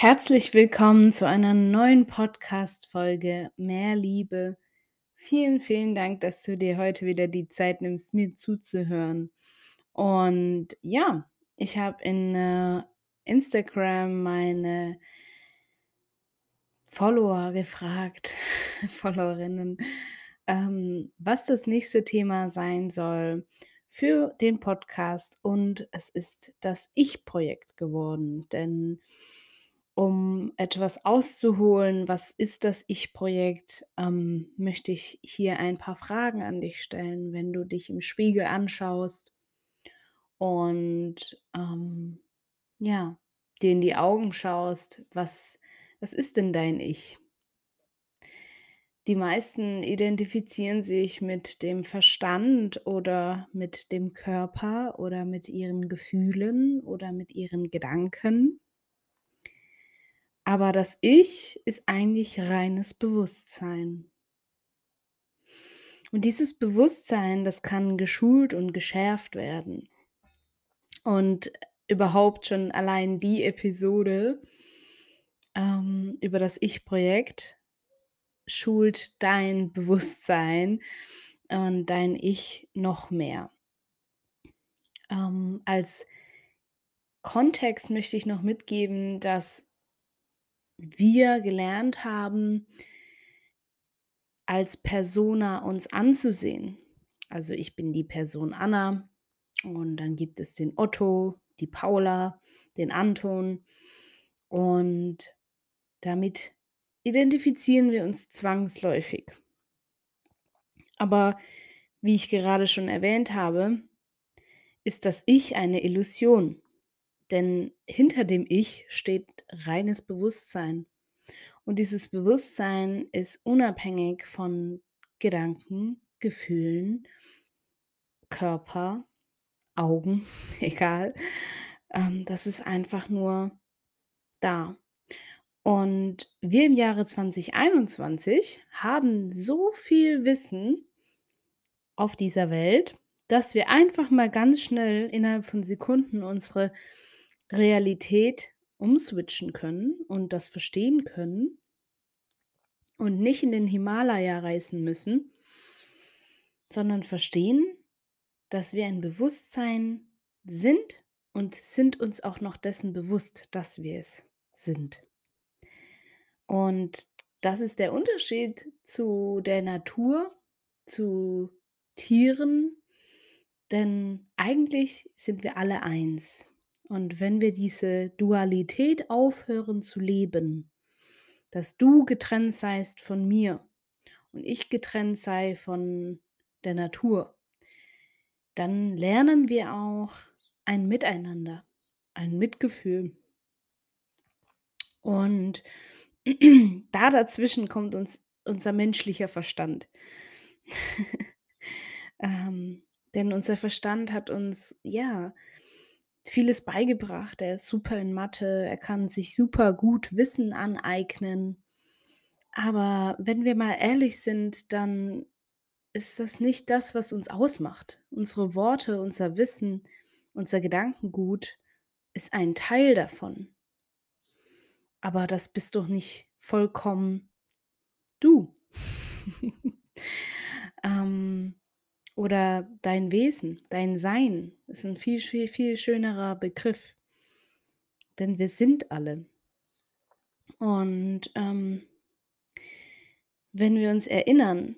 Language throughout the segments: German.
Herzlich willkommen zu einer neuen Podcast-Folge Mehr Liebe. Vielen, vielen Dank, dass du dir heute wieder die Zeit nimmst, mir zuzuhören. Und ja, ich habe in äh, Instagram meine Follower gefragt, Followerinnen, ähm, was das nächste Thema sein soll für den Podcast. Und es ist das Ich-Projekt geworden, denn um etwas auszuholen, was ist das Ich-Projekt, ähm, möchte ich hier ein paar Fragen an dich stellen, wenn du dich im Spiegel anschaust und ähm, ja, dir in die Augen schaust, was, was ist denn dein Ich? Die meisten identifizieren sich mit dem Verstand oder mit dem Körper oder mit ihren Gefühlen oder mit ihren Gedanken. Aber das Ich ist eigentlich reines Bewusstsein. Und dieses Bewusstsein, das kann geschult und geschärft werden. Und überhaupt schon allein die Episode ähm, über das Ich-Projekt schult dein Bewusstsein und dein Ich noch mehr. Ähm, als Kontext möchte ich noch mitgeben, dass wir gelernt haben, als Persona uns anzusehen. Also ich bin die Person Anna und dann gibt es den Otto, die Paula, den Anton und damit identifizieren wir uns zwangsläufig. Aber wie ich gerade schon erwähnt habe, ist das Ich eine Illusion. Denn hinter dem Ich steht reines Bewusstsein. Und dieses Bewusstsein ist unabhängig von Gedanken, Gefühlen, Körper, Augen, egal. Ähm, das ist einfach nur da. Und wir im Jahre 2021 haben so viel Wissen auf dieser Welt, dass wir einfach mal ganz schnell innerhalb von Sekunden unsere Realität umswitchen können und das verstehen können und nicht in den Himalaya reisen müssen, sondern verstehen, dass wir ein Bewusstsein sind und sind uns auch noch dessen bewusst, dass wir es sind. Und das ist der Unterschied zu der Natur, zu Tieren, denn eigentlich sind wir alle eins. Und wenn wir diese Dualität aufhören zu leben, dass du getrennt seist von mir und ich getrennt sei von der Natur, dann lernen wir auch ein Miteinander, ein Mitgefühl. Und da dazwischen kommt uns unser menschlicher Verstand. ähm, denn unser Verstand hat uns, ja, vieles beigebracht. Er ist super in Mathe, er kann sich super gut Wissen aneignen. Aber wenn wir mal ehrlich sind, dann ist das nicht das, was uns ausmacht. Unsere Worte, unser Wissen, unser Gedankengut ist ein Teil davon. Aber das bist doch nicht vollkommen du. ähm, oder dein Wesen, dein Sein ist ein viel, viel, viel schönerer Begriff. Denn wir sind alle. Und ähm, wenn wir uns erinnern,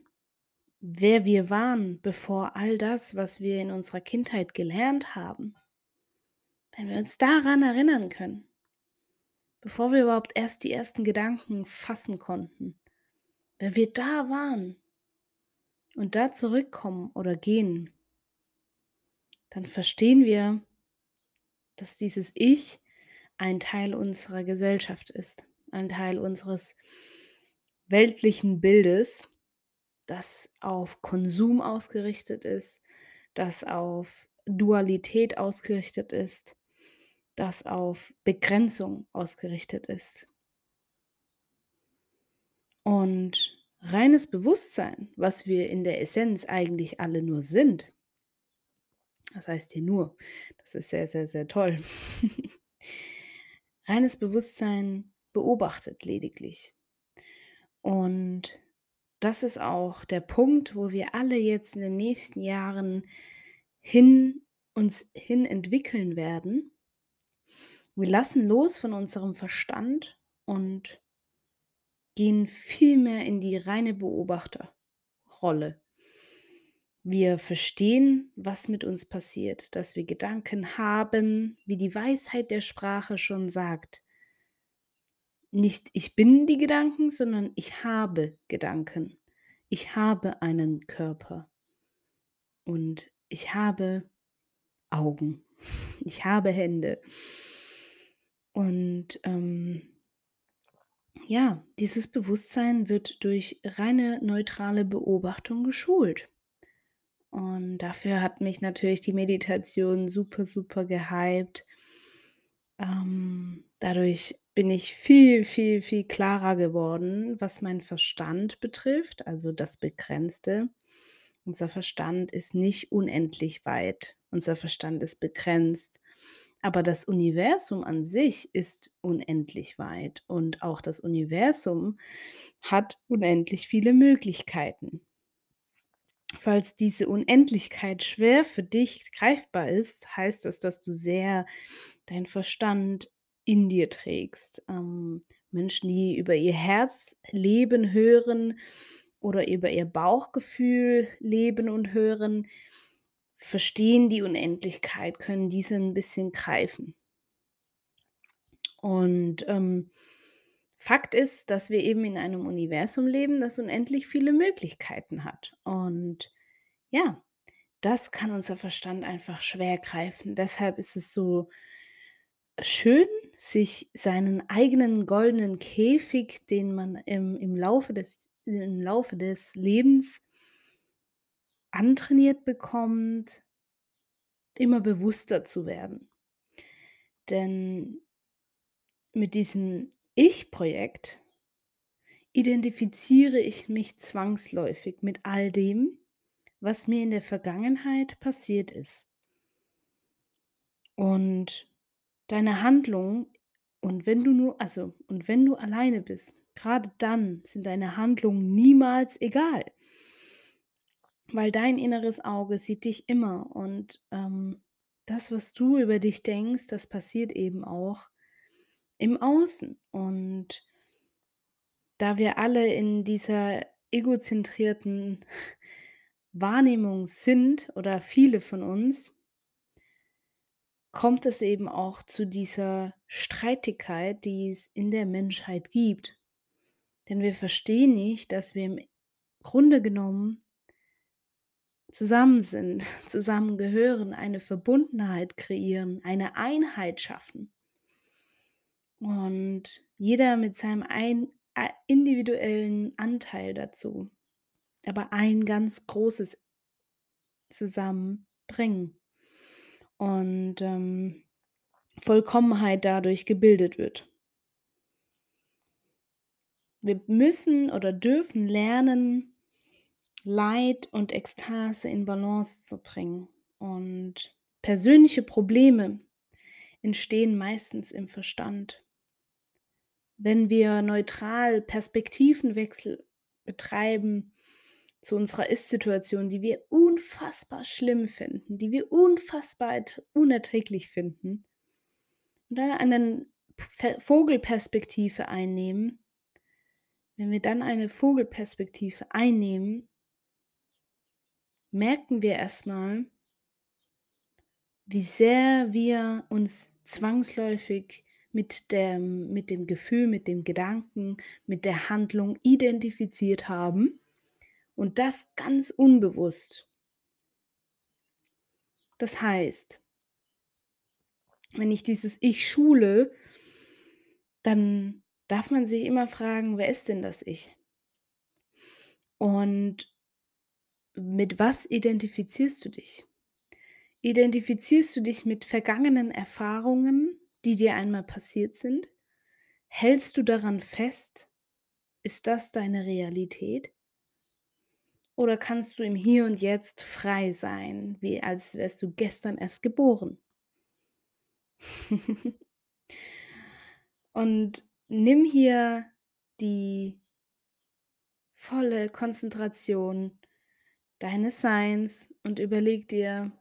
wer wir waren, bevor all das, was wir in unserer Kindheit gelernt haben, wenn wir uns daran erinnern können, bevor wir überhaupt erst die ersten Gedanken fassen konnten, wenn wir da waren und da zurückkommen oder gehen, dann verstehen wir, dass dieses Ich ein Teil unserer Gesellschaft ist, ein Teil unseres weltlichen Bildes, das auf Konsum ausgerichtet ist, das auf Dualität ausgerichtet ist, das auf Begrenzung ausgerichtet ist. Und reines Bewusstsein, was wir in der Essenz eigentlich alle nur sind, das heißt hier nur, das ist sehr, sehr, sehr toll. reines Bewusstsein beobachtet lediglich. Und das ist auch der Punkt, wo wir alle jetzt in den nächsten Jahren hin uns hin entwickeln werden. Wir lassen los von unserem Verstand und gehen viel mehr in die reine Beobachterrolle. Wir verstehen, was mit uns passiert, dass wir Gedanken haben, wie die Weisheit der Sprache schon sagt. Nicht ich bin die Gedanken, sondern ich habe Gedanken. Ich habe einen Körper. Und ich habe Augen. Ich habe Hände. Und ähm, ja, dieses Bewusstsein wird durch reine neutrale Beobachtung geschult. Und dafür hat mich natürlich die Meditation super, super gehypt. Ähm, dadurch bin ich viel, viel, viel klarer geworden, was meinen Verstand betrifft, also das Begrenzte. Unser Verstand ist nicht unendlich weit. Unser Verstand ist begrenzt. Aber das Universum an sich ist unendlich weit und auch das Universum hat unendlich viele Möglichkeiten. Falls diese Unendlichkeit schwer für dich greifbar ist, heißt das, dass du sehr deinen Verstand in dir trägst. Ähm, Menschen, die über ihr Herz leben, hören oder über ihr Bauchgefühl leben und hören, verstehen die Unendlichkeit, können diese ein bisschen greifen. Und ähm, Fakt ist, dass wir eben in einem Universum leben, das unendlich viele Möglichkeiten hat. Und ja, das kann unser Verstand einfach schwer greifen. Deshalb ist es so schön, sich seinen eigenen goldenen Käfig, den man im, im, Laufe, des, im Laufe des Lebens antrainiert bekommt, immer bewusster zu werden. Denn mit diesem Ich-Projekt identifiziere ich mich zwangsläufig mit all dem, was mir in der Vergangenheit passiert ist. Und deine Handlung und wenn du nur also und wenn du alleine bist, gerade dann sind deine Handlungen niemals egal. Weil dein inneres Auge sieht dich immer und ähm, das, was du über dich denkst, das passiert eben auch im Außen. Und da wir alle in dieser egozentrierten Wahrnehmung sind oder viele von uns, kommt es eben auch zu dieser Streitigkeit, die es in der Menschheit gibt. Denn wir verstehen nicht, dass wir im Grunde genommen zusammen sind, zusammengehören, eine Verbundenheit kreieren, eine Einheit schaffen. Und jeder mit seinem ein, äh, individuellen Anteil dazu, aber ein ganz großes zusammenbringen. Und ähm, Vollkommenheit dadurch gebildet wird. Wir müssen oder dürfen lernen, Leid und Ekstase in Balance zu bringen. Und persönliche Probleme entstehen meistens im Verstand. Wenn wir neutral Perspektivenwechsel betreiben zu unserer Ist-Situation, die wir unfassbar schlimm finden, die wir unfassbar unerträglich finden, und dann eine Vogelperspektive einnehmen, wenn wir dann eine Vogelperspektive einnehmen, merken wir erstmal, wie sehr wir uns zwangsläufig mit dem, mit dem Gefühl, mit dem Gedanken, mit der Handlung identifiziert haben und das ganz unbewusst. Das heißt, wenn ich dieses Ich schule, dann darf man sich immer fragen, wer ist denn das Ich? Und mit was identifizierst du dich? Identifizierst du dich mit vergangenen Erfahrungen, die dir einmal passiert sind? Hältst du daran fest? Ist das deine Realität? Oder kannst du im Hier und Jetzt frei sein, wie als wärst du gestern erst geboren? und nimm hier die volle Konzentration deines Seins und überleg dir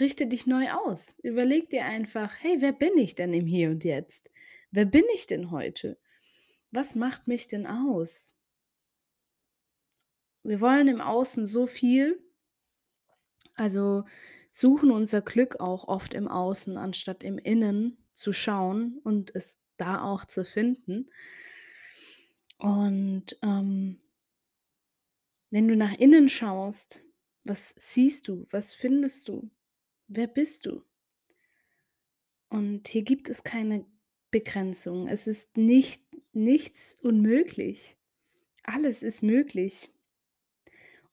richte dich neu aus. Überleg dir einfach: „Hey, wer bin ich denn im Hier und Jetzt? Wer bin ich denn heute? Was macht mich denn aus?“ Wir wollen im Außen so viel also, suchen unser Glück auch oft im Außen, anstatt im Innen zu schauen und es da auch zu finden. Und, ähm wenn du nach innen schaust, was siehst du? Was findest du? Wer bist du? Und hier gibt es keine Begrenzung. Es ist nicht nichts unmöglich. Alles ist möglich.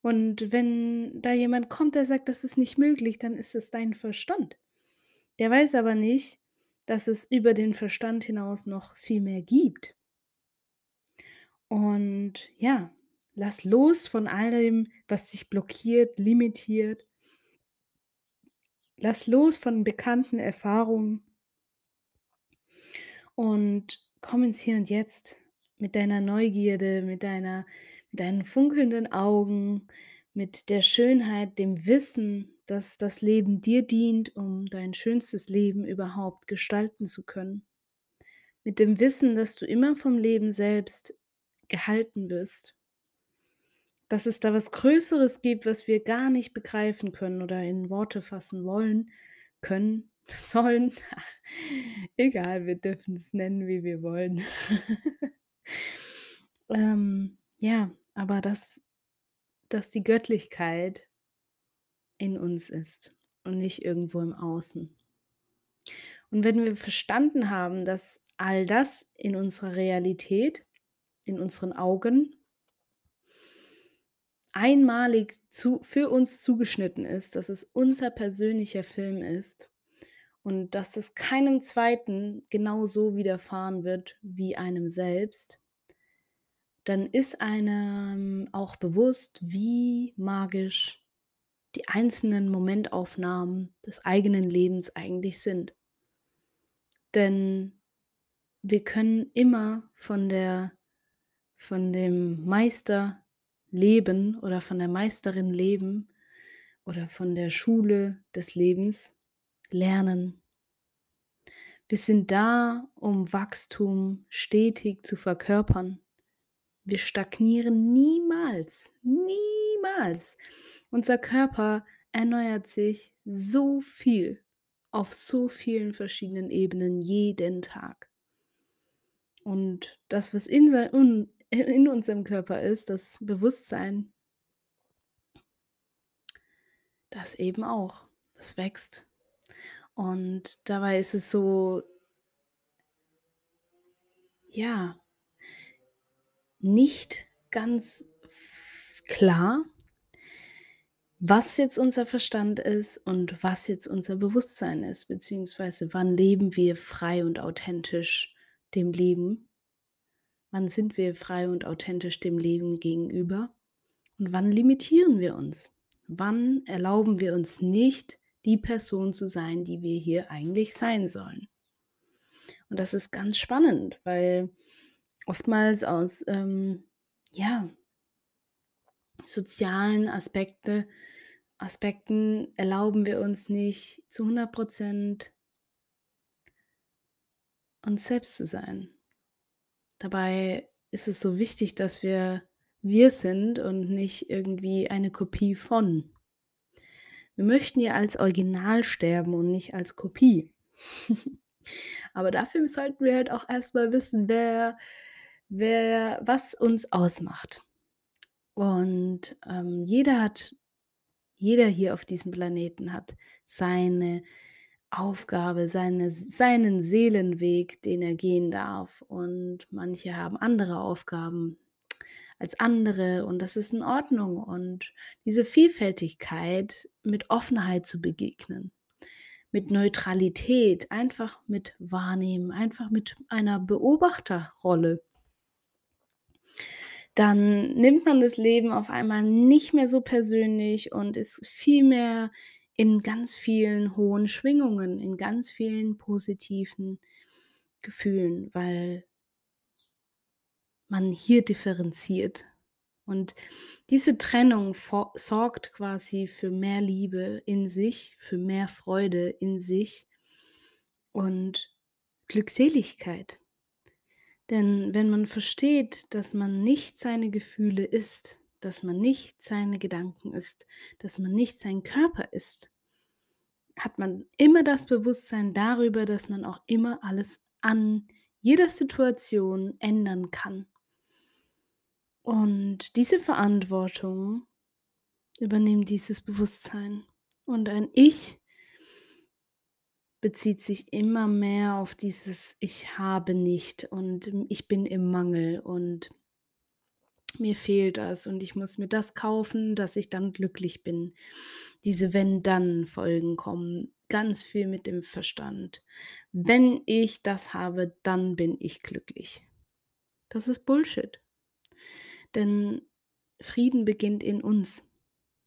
Und wenn da jemand kommt, der sagt: „Das ist nicht möglich“, dann ist es dein Verstand. Der weiß aber nicht, dass es über den Verstand hinaus noch viel mehr gibt. Und ja, lass los von allem, was dich blockiert, limitiert. Lass los von bekannten Erfahrungen. Und komm ins Hier und Jetzt mit deiner Neugierde, mit deiner mit deinen funkelnden Augen, mit der Schönheit, dem Wissen, dass das Leben dir dient, um dein schönstes Leben überhaupt gestalten zu können. Mit dem Wissen, dass du immer vom Leben selbst gehalten wirst. Dass es da was Größeres gibt, was wir gar nicht begreifen können oder in Worte fassen wollen können, sollen. Egal, wir dürfen es nennen, wie wir wollen. Ähm, ja, aber dass dass die Göttlichkeit in uns ist und nicht irgendwo im Außen. Und wenn wir verstanden haben, dass all das in unserer Realität, in unseren Augen einmalig zu für uns zugeschnitten ist, dass es unser persönlicher Film ist und dass es keinem Zweiten genauso widerfahren wird wie einem selbst dann ist einem auch bewusst, wie magisch die einzelnen Momentaufnahmen des eigenen Lebens eigentlich sind. Denn wir können immer von der von dem Meister leben oder von der Meisterin leben oder von der Schule des Lebens lernen. Wir sind da, um Wachstum stetig zu verkörpern. Wir stagnieren niemals, niemals. Unser Körper erneuert sich so viel auf so vielen verschiedenen Ebenen jeden Tag. Und das, was in, in unserem Körper ist, das Bewusstsein, das eben auch, das wächst. Und dabei ist es so, ja, nicht ganz klar, was jetzt unser Verstand ist und was jetzt unser Bewusstsein ist, beziehungsweise wann leben wir frei und authentisch dem Leben? Wann sind wir frei und authentisch dem Leben gegenüber? Und wann limitieren wir uns? Wann erlauben wir uns nicht, die Person zu sein, die wir hier eigentlich sein sollen? Und das ist ganz spannend, weil oftmals aus, ähm, ja, sozialen Aspekte Aspekten erlauben wir uns nicht zu 100% uns selbst zu sein. Dabei ist es so wichtig, dass wir wir sind und nicht irgendwie eine Kopie von. Wir möchten ja als Original sterben und nicht als Kopie. Aber dafür sollten wir halt auch erst mal wissen, wer wer was uns ausmacht. Und, ähm, jeder hat jeder hier auf diesem Planeten hat seine Aufgabe, seine seinen Seelenweg, den er gehen darf. Und manche haben andere Aufgaben als andere und das ist in Ordnung. Und diese Vielfältigkeit mit Offenheit zu begegnen, mit Neutralität, einfach mit Wahrnehmen, einfach mit einer Beobachterrolle dann nimmt man das Leben auf einmal nicht mehr so persönlich und ist viel mehr in ganz vielen hohen Schwingungen, in ganz vielen positiven Gefühlen, weil man hier differenziert. Und diese Trennung sorgt quasi für mehr Liebe in sich, für mehr Freude in sich und Glückseligkeit. Denn wenn man versteht, dass man nicht seine Gefühle ist, dass man nicht seine Gedanken ist, dass man nicht sein Körper ist, hat man immer das Bewusstsein darüber, dass man auch immer alles an jeder Situation ändern kann. Und diese Verantwortung übernimmt dieses Bewusstsein. Und ein Ich bezieht sich immer mehr auf dieses Ich habe nicht und ich bin im Mangel und mir fehlt das und ich muss mir das kaufen, dass ich dann glücklich bin. Diese Wenn-Dann-Folgen kommen ganz viel mit dem Verstand. Wenn ich das habe, dann bin ich glücklich. Das ist Bullshit. Denn Frieden beginnt in uns.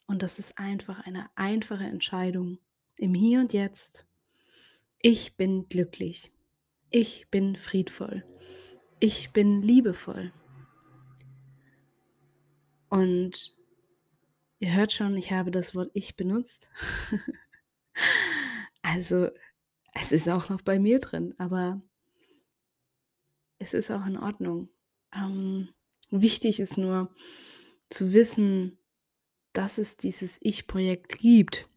Und das ist einfach eine einfache Entscheidung im Hier und Jetzt. Ich bin glücklich. Ich bin friedvoll. Ich bin liebevoll. Und ihr hört schon, ich habe das Wort ich benutzt. also, es ist auch noch bei mir drin, aber es ist auch in Ordnung. Ähm, wichtig ist nur zu wissen, dass es dieses Ich-Projekt gibt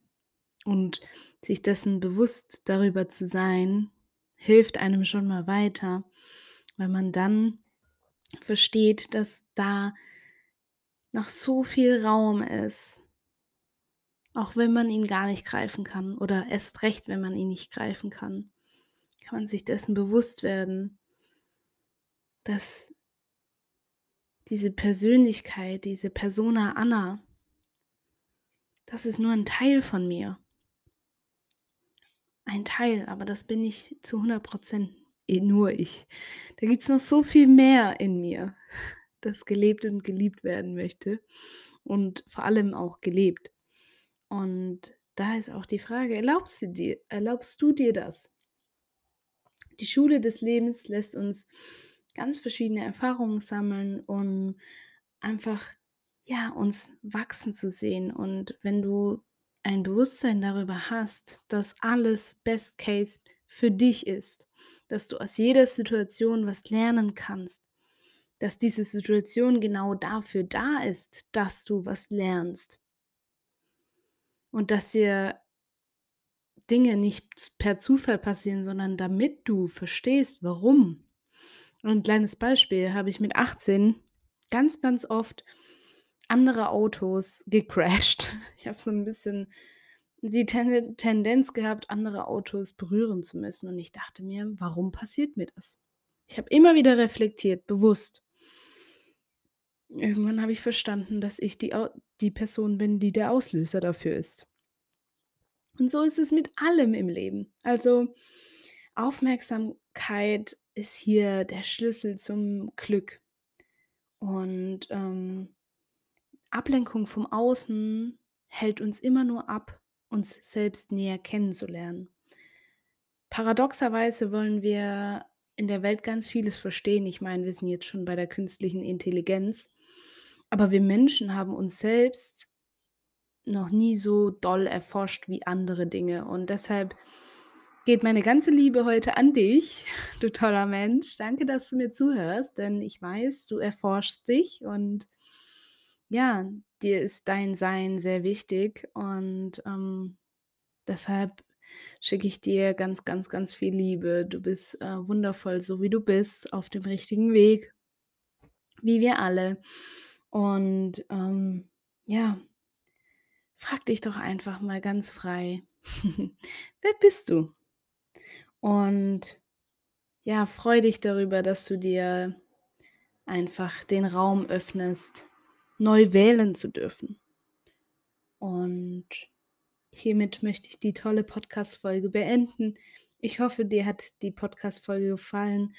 und sich dessen bewusst darüber zu sein, hilft einem schon mal weiter, weil man dann versteht, dass da noch so viel Raum ist, auch wenn man ihn gar nicht greifen kann oder erst recht, wenn man ihn nicht greifen kann, kann man sich dessen bewusst werden, dass diese Persönlichkeit, diese Persona Anna, das ist nur ein Teil von mir. Ein Teil, aber das bin ich zu 100 Prozent eh nur ich. Da gibt es noch so viel mehr in mir das gelebt und geliebt werden möchte und vor allem auch gelebt. Und da ist auch die Frage, erlaubst du dir, erlaubst du dir das? Die Schule des Lebens lässt uns ganz verschiedene Erfahrungen sammeln, um einfach ja, uns wachsen zu sehen. Und wenn du ein Bewusstsein darüber hast, dass alles Best Case für dich ist, dass du aus jeder Situation was lernen kannst, dass diese Situation genau dafür da ist, dass du was lernst. Und dass dir Dinge nicht per Zufall passieren, sondern damit du verstehst, warum. ein kleines Beispiel habe ich mit 18 ganz, ganz oft andere Autos gecrashed. Ich habe so ein bisschen die Tendenz gehabt, andere Autos berühren zu müssen. Und ich dachte mir, warum passiert mir das? Ich habe immer wieder reflektiert, bewusst. Irgendwann habe ich verstanden, dass ich die die Person bin, die der Auslöser dafür ist. Und so ist es mit allem im Leben. Also, Aufmerksamkeit ist hier der Schlüssel zum Glück. Und, ähm, Ablenkung vom Außen hält uns immer nur ab, uns selbst näher kennenzulernen. Paradoxerweise wollen wir in der Welt ganz vieles verstehen. Ich meine, wir sind jetzt schon bei der künstlichen Intelligenz. Aber wir Menschen haben uns selbst noch nie so doll erforscht wie andere Dinge. Und deshalb geht meine ganze Liebe heute an dich, du toller Mensch. Danke, dass du mir zuhörst, denn ich weiß, du erforschst dich und ja, dir ist dein Sein sehr wichtig und ähm, deshalb schicke ich dir ganz, ganz, ganz viel Liebe. Du bist äh, wundervoll, so wie du bist, auf dem richtigen Weg, wie wir alle. Und ähm, ja, frag dich doch einfach mal ganz frei, wer bist du? Und ja, freu dich darüber, dass du dir einfach den Raum öffnest, neu wählen zu dürfen. Und hiermit möchte ich die tolle Podcast-Folge beenden. Ich hoffe, dir hat die Podcast-Folge gefallen.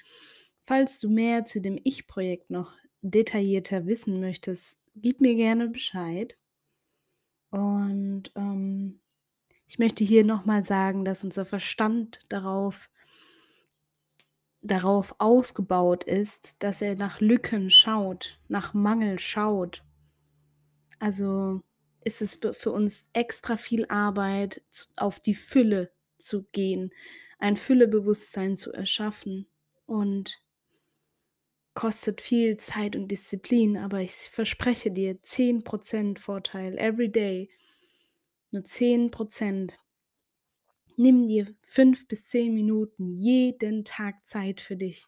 Falls du mehr zu dem Ich-Projekt noch detaillierter wissen möchtest, gib mir gerne Bescheid. Und ähm, ich möchte hier nochmal sagen, dass unser Verstand darauf darauf ausgebaut ist, dass er nach Lücken schaut, nach Mangel schaut. Also, ist es für uns extra viel Arbeit, auf die Fülle zu gehen, ein Füllebewusstsein zu erschaffen und kostet viel Zeit und Disziplin, aber ich verspreche dir 10% Vorteil every day. Nur 10% Nimm dir 5 bis 10 Minuten jeden Tag Zeit für dich.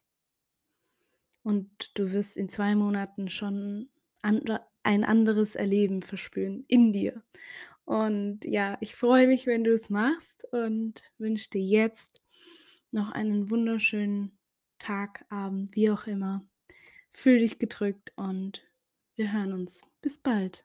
Und du wirst in 2 Monaten schon ein anderes Erleben verspüren in dir. Und ja, ich freue mich, wenn du es machst und wünsche dir jetzt noch einen wunderschönen Tag, Abend, wie auch immer. Fühl dich gedrückt und wir hören uns. Bis bald.